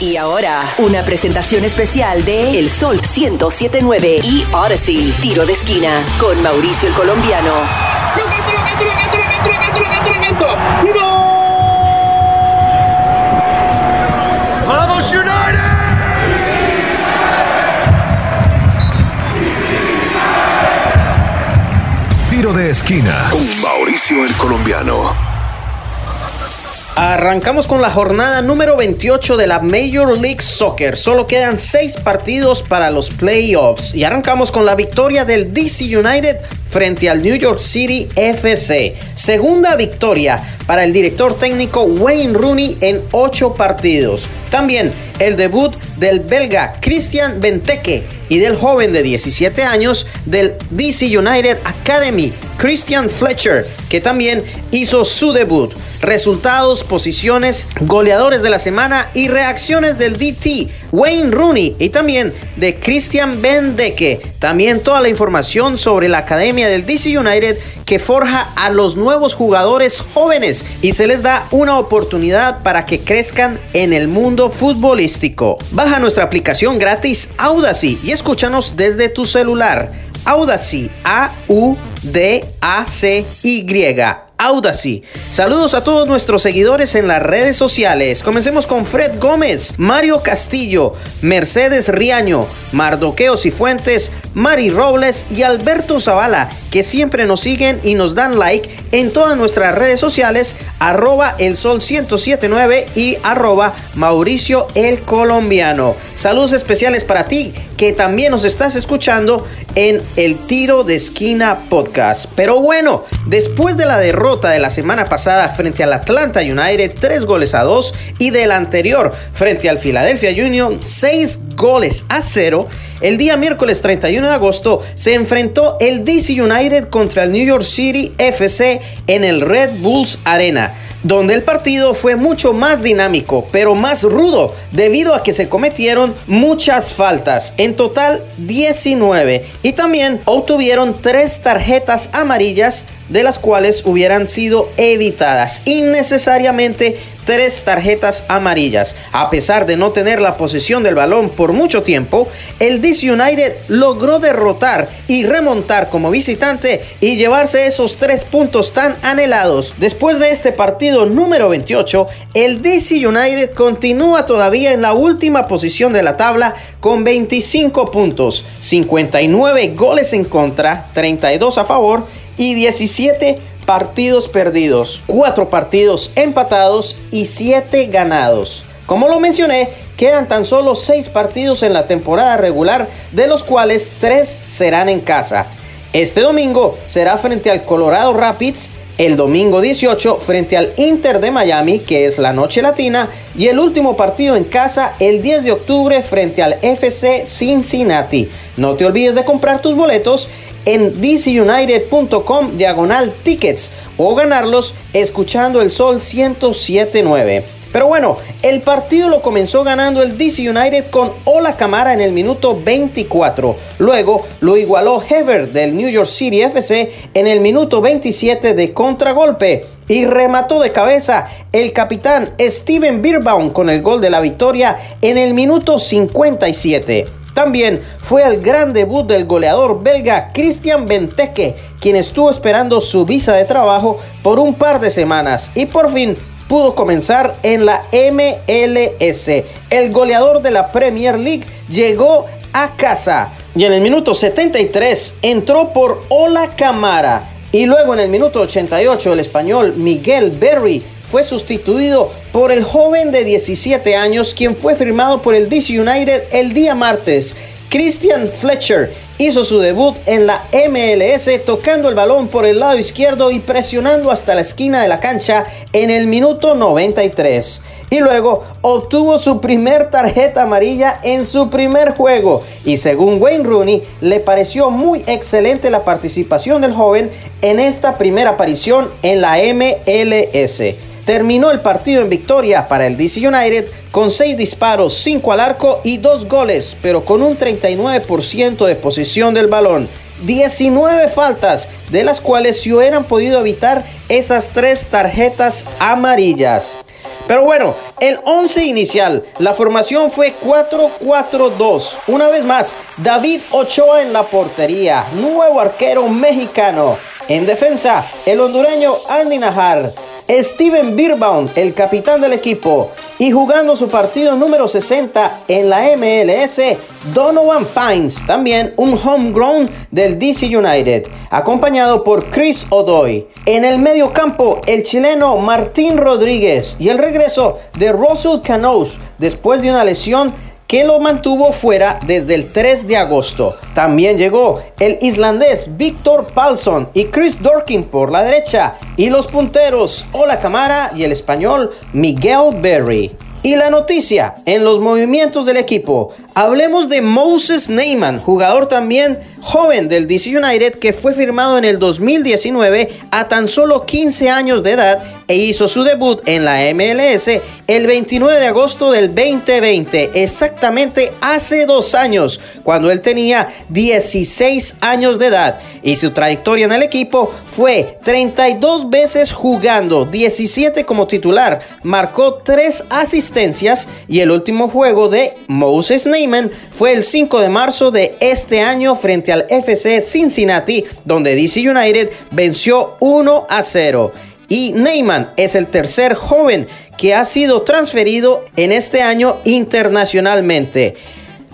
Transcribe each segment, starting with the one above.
Y ahora, una presentación especial de El Sol 1079 y Odyssey, tiro de esquina, con Mauricio el Colombiano. ¡Vamos United! Tiro de esquina con Mauricio el Colombiano. Arrancamos con la jornada número 28 de la Major League Soccer. Solo quedan 6 partidos para los playoffs. Y arrancamos con la victoria del DC United frente al New York City FC. Segunda victoria para el director técnico Wayne Rooney en 8 partidos. También el debut del belga Christian Benteke y del joven de 17 años del DC United Academy, Christian Fletcher, que también hizo su debut. Resultados, posiciones, goleadores de la semana y reacciones del DT Wayne Rooney y también de Christian Benteke. También toda la información sobre la academia del DC United que forja a los nuevos jugadores jóvenes y se les da una oportunidad para que crezcan en el mundo futbolístico. Baja nuestra aplicación gratis Audacy y escúchanos desde tu celular. Audacy, A-U-D-A-C-Y. Audacy. Saludos a todos nuestros seguidores en las redes sociales. Comencemos con Fred Gómez, Mario Castillo, Mercedes Riaño, Mardoqueo Cifuentes, Mari Robles y Alberto Zavala, que siempre nos siguen y nos dan like en todas nuestras redes sociales, arroba el sol 1079 y arroba Mauricio el Colombiano. Saludos especiales para ti, que también nos estás escuchando en el Tiro de Esquina Podcast. Pero bueno, después de la derrota de la semana pasada frente al Atlanta United, 3 goles a 2, y del anterior frente al Philadelphia Union, 6 goles a 0, el día miércoles 31 de agosto se enfrentó el DC United contra el New York City FC en el Red Bulls Arena donde el partido fue mucho más dinámico, pero más rudo, debido a que se cometieron muchas faltas, en total 19, y también obtuvieron tres tarjetas amarillas, de las cuales hubieran sido evitadas innecesariamente tres tarjetas amarillas. A pesar de no tener la posesión del balón por mucho tiempo, el DC United logró derrotar y remontar como visitante y llevarse esos tres puntos tan anhelados. Después de este partido número 28, el DC United continúa todavía en la última posición de la tabla con 25 puntos, 59 goles en contra, 32 a favor y 17 partidos perdidos, 4 partidos empatados y 7 ganados. Como lo mencioné, quedan tan solo 6 partidos en la temporada regular, de los cuales 3 serán en casa. Este domingo será frente al Colorado Rapids, el domingo 18 frente al Inter de Miami, que es la noche latina, y el último partido en casa el 10 de octubre frente al FC Cincinnati. No te olvides de comprar tus boletos en dcunited.com diagonal tickets o ganarlos escuchando el sol 1079. Pero bueno, el partido lo comenzó ganando el DC United con Ola Camara en el minuto 24. Luego lo igualó Hever del New York City FC en el minuto 27 de contragolpe. Y remató de cabeza el capitán Steven Birbaum con el gol de la victoria en el minuto 57. También fue el gran debut del goleador belga Christian Benteke, quien estuvo esperando su visa de trabajo por un par de semanas y por fin pudo comenzar en la MLS. El goleador de la Premier League llegó a casa y en el minuto 73 entró por Ola Camara y luego en el minuto 88 el español Miguel Berry fue sustituido por el joven de 17 años quien fue firmado por el DC United el día martes. Christian Fletcher hizo su debut en la MLS tocando el balón por el lado izquierdo y presionando hasta la esquina de la cancha en el minuto 93. Y luego obtuvo su primer tarjeta amarilla en su primer juego. Y según Wayne Rooney, le pareció muy excelente la participación del joven en esta primera aparición en la MLS. Terminó el partido en victoria para el DC United con 6 disparos, 5 al arco y 2 goles, pero con un 39% de posición del balón. 19 faltas, de las cuales se hubieran podido evitar esas 3 tarjetas amarillas. Pero bueno, el 11 inicial, la formación fue 4-4-2. Una vez más, David Ochoa en la portería, nuevo arquero mexicano. En defensa, el hondureño Andy Najar. Steven Birbaum, el capitán del equipo, y jugando su partido número 60 en la MLS, Donovan Pines, también un homegrown del DC United, acompañado por Chris Odoy. En el medio campo, el chileno Martín Rodríguez y el regreso de Russell Canoes después de una lesión que lo mantuvo fuera desde el 3 de agosto. También llegó el islandés Victor Palsson y Chris Dorkin por la derecha y los punteros Ola Camara y el español Miguel Berry. Y la noticia en los movimientos del equipo. Hablemos de Moses Neyman, jugador también joven del DC United que fue firmado en el 2019 a tan solo 15 años de edad e hizo su debut en la MLS el 29 de agosto del 2020, exactamente hace dos años, cuando él tenía 16 años de edad. Y su trayectoria en el equipo fue 32 veces jugando, 17 como titular, marcó 3 asistencias y el último juego de Moses Neyman fue el 5 de marzo de este año frente al FC Cincinnati, donde DC United venció 1 a 0 y Neyman es el tercer joven que ha sido transferido en este año internacionalmente.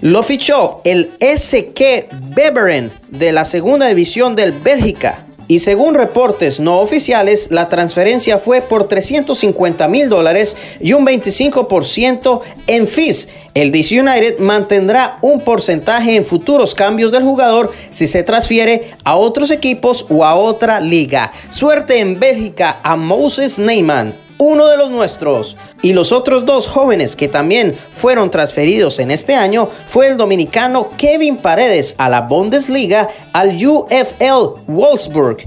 Lo fichó el SK Beveren de la segunda división del Bélgica. Y según reportes no oficiales, la transferencia fue por 350 mil dólares y un 25% en fees. El DC United mantendrá un porcentaje en futuros cambios del jugador si se transfiere a otros equipos o a otra liga. Suerte en Bélgica a Moses Neyman uno de los nuestros. Y los otros dos jóvenes que también fueron transferidos en este año fue el dominicano Kevin Paredes a la Bundesliga al UFL Wolfsburg.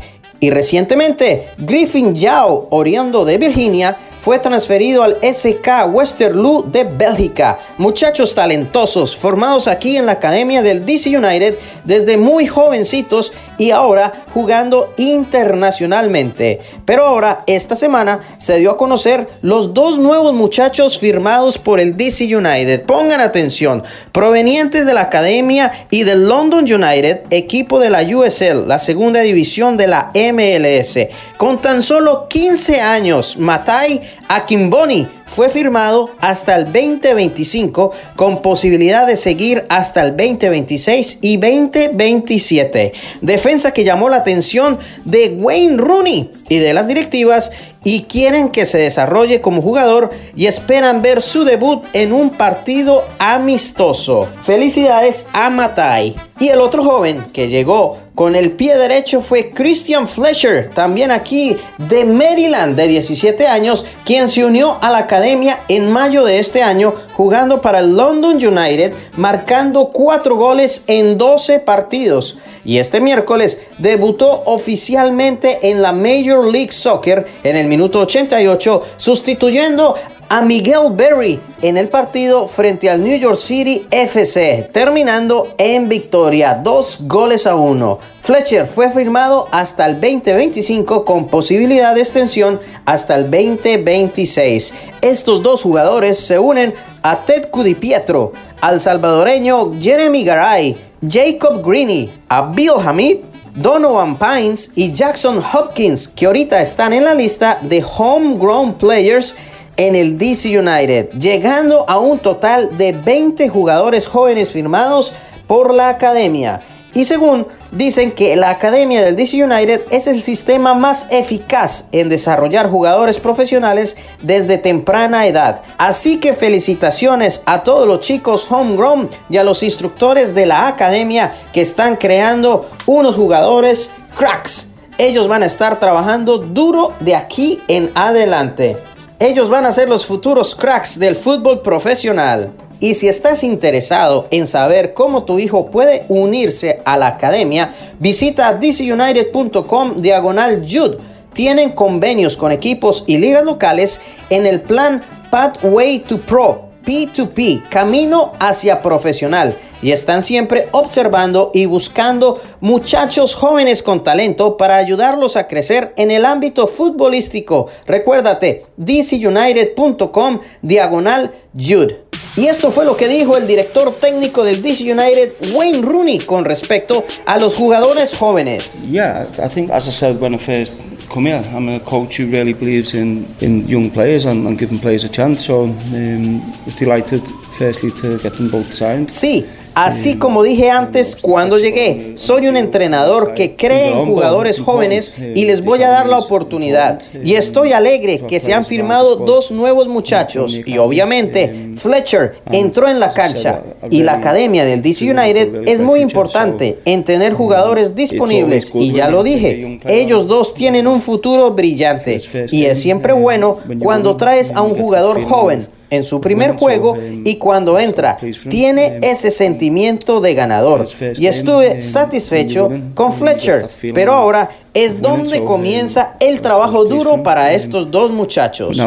Y recientemente Griffin Yao, oriundo de Virginia, fue transferido al SK Westerlo de Bélgica. Muchachos talentosos formados aquí en la academia del DC United desde muy jovencitos y ahora jugando internacionalmente. Pero ahora, esta semana, se dio a conocer los dos nuevos muchachos firmados por el DC United. Pongan atención, provenientes de la academia y del London United, equipo de la USL, la segunda división de la MLS. Con tan solo 15 años, Matai Akimboni fue firmado hasta el 2025 con posibilidad de seguir hasta el 2026 y 2027. Defensa que llamó la atención de Wayne Rooney y de las directivas y quieren que se desarrolle como jugador y esperan ver su debut en un partido amistoso. Felicidades a Matai. Y el otro joven que llegó con el pie derecho fue Christian Fletcher, también aquí de Maryland, de 17 años, quien se unió a la academia en mayo de este año, jugando para el London United, marcando 4 goles en 12 partidos. Y este miércoles debutó oficialmente en la Major League Soccer en el minuto 88, sustituyendo a Miguel Berry en el partido frente al New York City FC, terminando en victoria, dos goles a uno. Fletcher fue firmado hasta el 2025 con posibilidad de extensión hasta el 2026. Estos dos jugadores se unen a Ted Cudipietro, al salvadoreño Jeremy Garay, Jacob Greeny, a Bill Hamid Donovan Pines y Jackson Hopkins, que ahorita están en la lista de homegrown players en el DC United, llegando a un total de 20 jugadores jóvenes firmados por la academia. Y según dicen que la academia del DC United es el sistema más eficaz en desarrollar jugadores profesionales desde temprana edad. Así que felicitaciones a todos los chicos homegrown y a los instructores de la academia que están creando unos jugadores cracks. Ellos van a estar trabajando duro de aquí en adelante. Ellos van a ser los futuros cracks del fútbol profesional. Y si estás interesado en saber cómo tu hijo puede unirse a la academia, visita dcunited.com diagonal jude. Tienen convenios con equipos y ligas locales en el plan Pathway to Pro P2P, camino hacia profesional, y están siempre observando y buscando muchachos jóvenes con talento para ayudarlos a crecer en el ámbito futbolístico. Recuérdate, dcunited.com diagonal Jude. Y esto fue lo que dijo el director técnico del DC United, Wayne Rooney, con respecto a los jugadores jóvenes. Yeah, I think, as I said when first come here, I'm a coach who really believes in, in young players and, and giving players a chance. So, um, delighted, firstly, to get them both signed. Sí, Así como dije antes cuando llegué, soy un entrenador que cree en jugadores jóvenes y les voy a dar la oportunidad. Y estoy alegre que se han firmado dos nuevos muchachos. Y obviamente Fletcher entró en la cancha. Y la academia del DC United es muy importante en tener jugadores disponibles. Y ya lo dije, ellos dos tienen un futuro brillante. Y es siempre bueno cuando traes a un jugador joven en su primer juego y cuando entra tiene ese sentimiento de ganador. Y estuve satisfecho con Fletcher, pero ahora es donde comienza el trabajo duro para estos dos muchachos.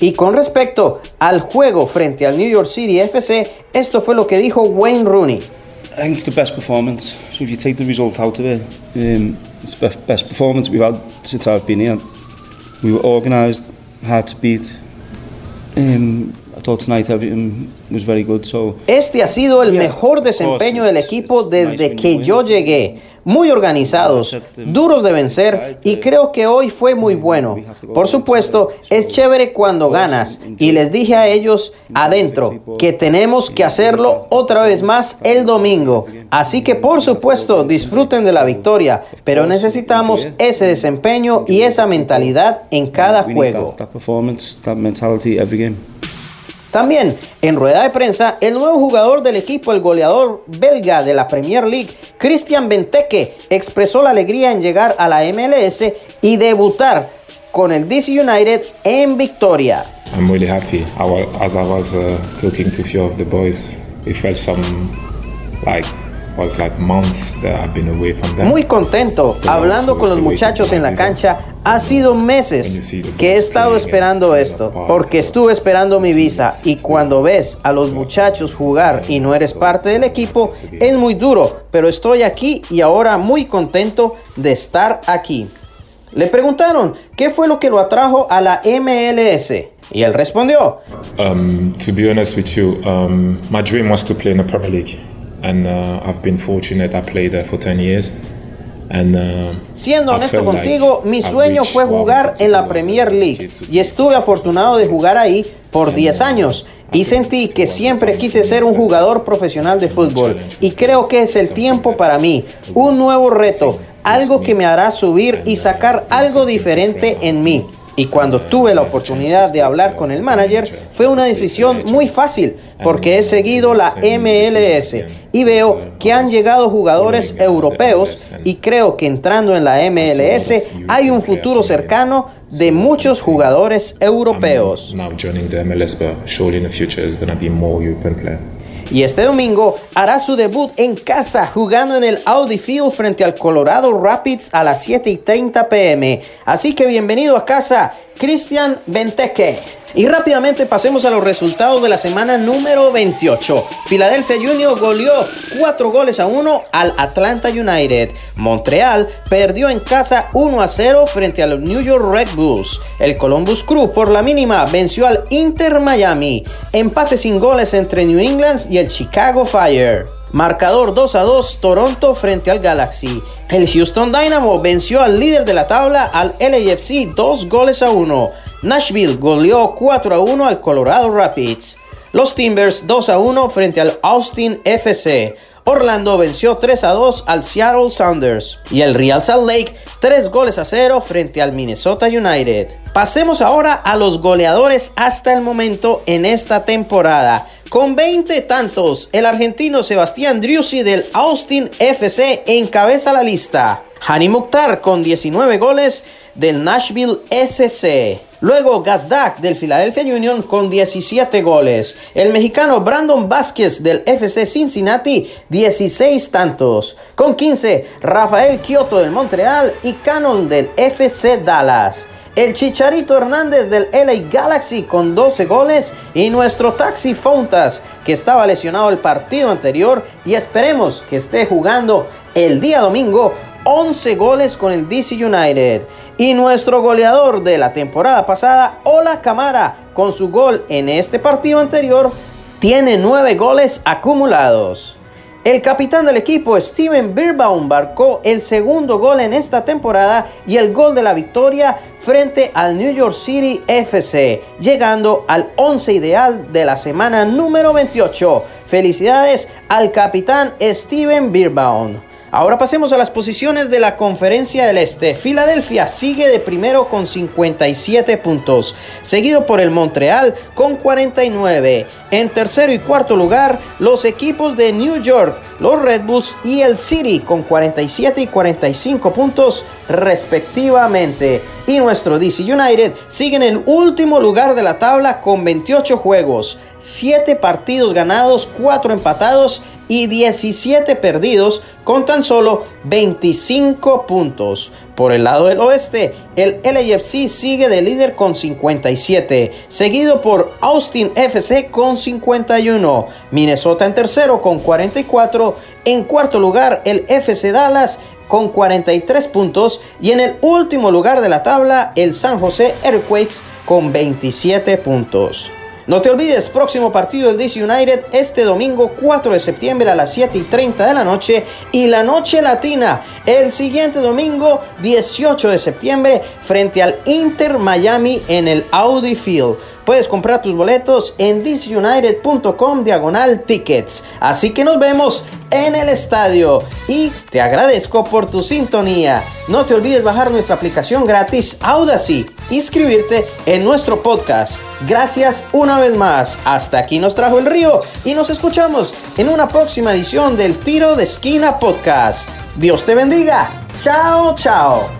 Y con respecto al juego frente al New York City FC, esto fue lo que dijo Wayne Rooney. I think it's the best performance. So if you take the result out of it, um, it's the best, best performance we've had since I've been here. We were organised, hard to beat. Um, I thought tonight everything was very good. So Este ha sido el mejor desempeño del equipo desde que yo llegué. Muy organizados, duros de vencer y creo que hoy fue muy bueno. Por supuesto, es chévere cuando ganas y les dije a ellos adentro que tenemos que hacerlo otra vez más el domingo. Así que por supuesto disfruten de la victoria, pero necesitamos ese desempeño y esa mentalidad en cada juego. También en rueda de prensa, el nuevo jugador del equipo, el goleador belga de la Premier League, Christian Benteke, expresó la alegría en llegar a la MLS y debutar con el DC United en victoria. I'm really happy. as I was uh, talking to a few of the boys, it felt some like muy contento, hablando con los muchachos en la cancha. Ha sido meses que he estado esperando esto, porque estuve esperando mi visa y cuando ves a los muchachos jugar y no eres parte del equipo, es muy duro, pero estoy aquí y ahora muy contento de estar aquí. Le preguntaron qué fue lo que lo atrajo a la MLS y él respondió. Um, to be honest with you, um, my dream was to play in the Premier League and uh, I've been fortunate. I played there for 10 years. And, uh, Siendo honesto contigo, mi sueño fue jugar en la Premier League y estuve afortunado de jugar ahí por 10 uh, años y sentí que siempre quise ser un jugador profesional de fútbol y creo que es el tiempo para mí, un nuevo reto, algo que me hará subir y sacar algo diferente en mí. Y cuando tuve la oportunidad de hablar con el manager, fue una decisión muy fácil porque he seguido la MLS y veo que han llegado jugadores europeos y creo que entrando en la MLS hay un futuro cercano de muchos jugadores europeos. Y este domingo hará su debut en casa jugando en el Audi Field frente al Colorado Rapids a las 7 y 30 pm. Así que bienvenido a casa, Cristian Benteke. Y rápidamente pasemos a los resultados de la semana número 28. Philadelphia Junior goleó 4 goles a 1 al Atlanta United. Montreal perdió en casa 1 a 0 frente a los New York Red Bulls. El Columbus Crew por la mínima venció al Inter Miami. Empate sin goles entre New England y el Chicago Fire. Marcador 2 a 2 Toronto frente al Galaxy. El Houston Dynamo venció al líder de la tabla al LAFC 2 goles a 1. Nashville goleó 4 a 1 al Colorado Rapids. Los Timbers 2 a 1 frente al Austin FC. Orlando venció 3 a 2 al Seattle Sounders. Y el Real Salt Lake 3 goles a 0 frente al Minnesota United. Pasemos ahora a los goleadores hasta el momento en esta temporada. Con 20 tantos, el argentino Sebastián Driussi del Austin FC encabeza la lista. Hani Mukhtar con 19 goles del Nashville SC. Luego Gazdak del Philadelphia Union con 17 goles. El mexicano Brandon Vázquez del FC Cincinnati 16 tantos. Con 15 Rafael Kioto del Montreal y Cannon del FC Dallas. el Chicharito Hernández del LA Galaxy con 12 goles y nuestro Taxi Fontas que estaba lesionado el partido anterior y esperemos que esté jugando el día domingo 11 goles con el DC United. Y nuestro goleador de la temporada pasada, Ola Camara, con su gol en este partido anterior, tiene 9 goles acumulados. El capitán del equipo, Steven Birbaum, marcó el segundo gol en esta temporada y el gol de la victoria frente al New York City FC, llegando al 11 ideal de la semana número 28. Felicidades al capitán Steven Birbaum. Ahora pasemos a las posiciones de la conferencia del Este. Filadelfia sigue de primero con 57 puntos, seguido por el Montreal con 49. En tercero y cuarto lugar, los equipos de New York, los Red Bulls y el City con 47 y 45 puntos respectivamente. Y nuestro DC United sigue en el último lugar de la tabla con 28 juegos, 7 partidos ganados, 4 empatados y 17 perdidos con tan solo 25 puntos. Por el lado del oeste, el LAFC sigue de líder con 57, seguido por Austin FC con 51, Minnesota en tercero con 44, en cuarto lugar el FC Dallas con 43 puntos y en el último lugar de la tabla el San José Earthquakes con 27 puntos. No te olvides, próximo partido del DC United este domingo 4 de septiembre a las 7 y 30 de la noche y la noche latina el siguiente domingo 18 de septiembre frente al Inter Miami en el Audi Field. Puedes comprar tus boletos en dcunited.com diagonal tickets. Así que nos vemos en el estadio y te agradezco por tu sintonía. No te olvides bajar nuestra aplicación gratis Audacy, inscribirte en nuestro podcast. Gracias una vez más. Hasta aquí nos trajo el río y nos escuchamos en una próxima edición del Tiro de Esquina Podcast. Dios te bendiga. Chao, chao.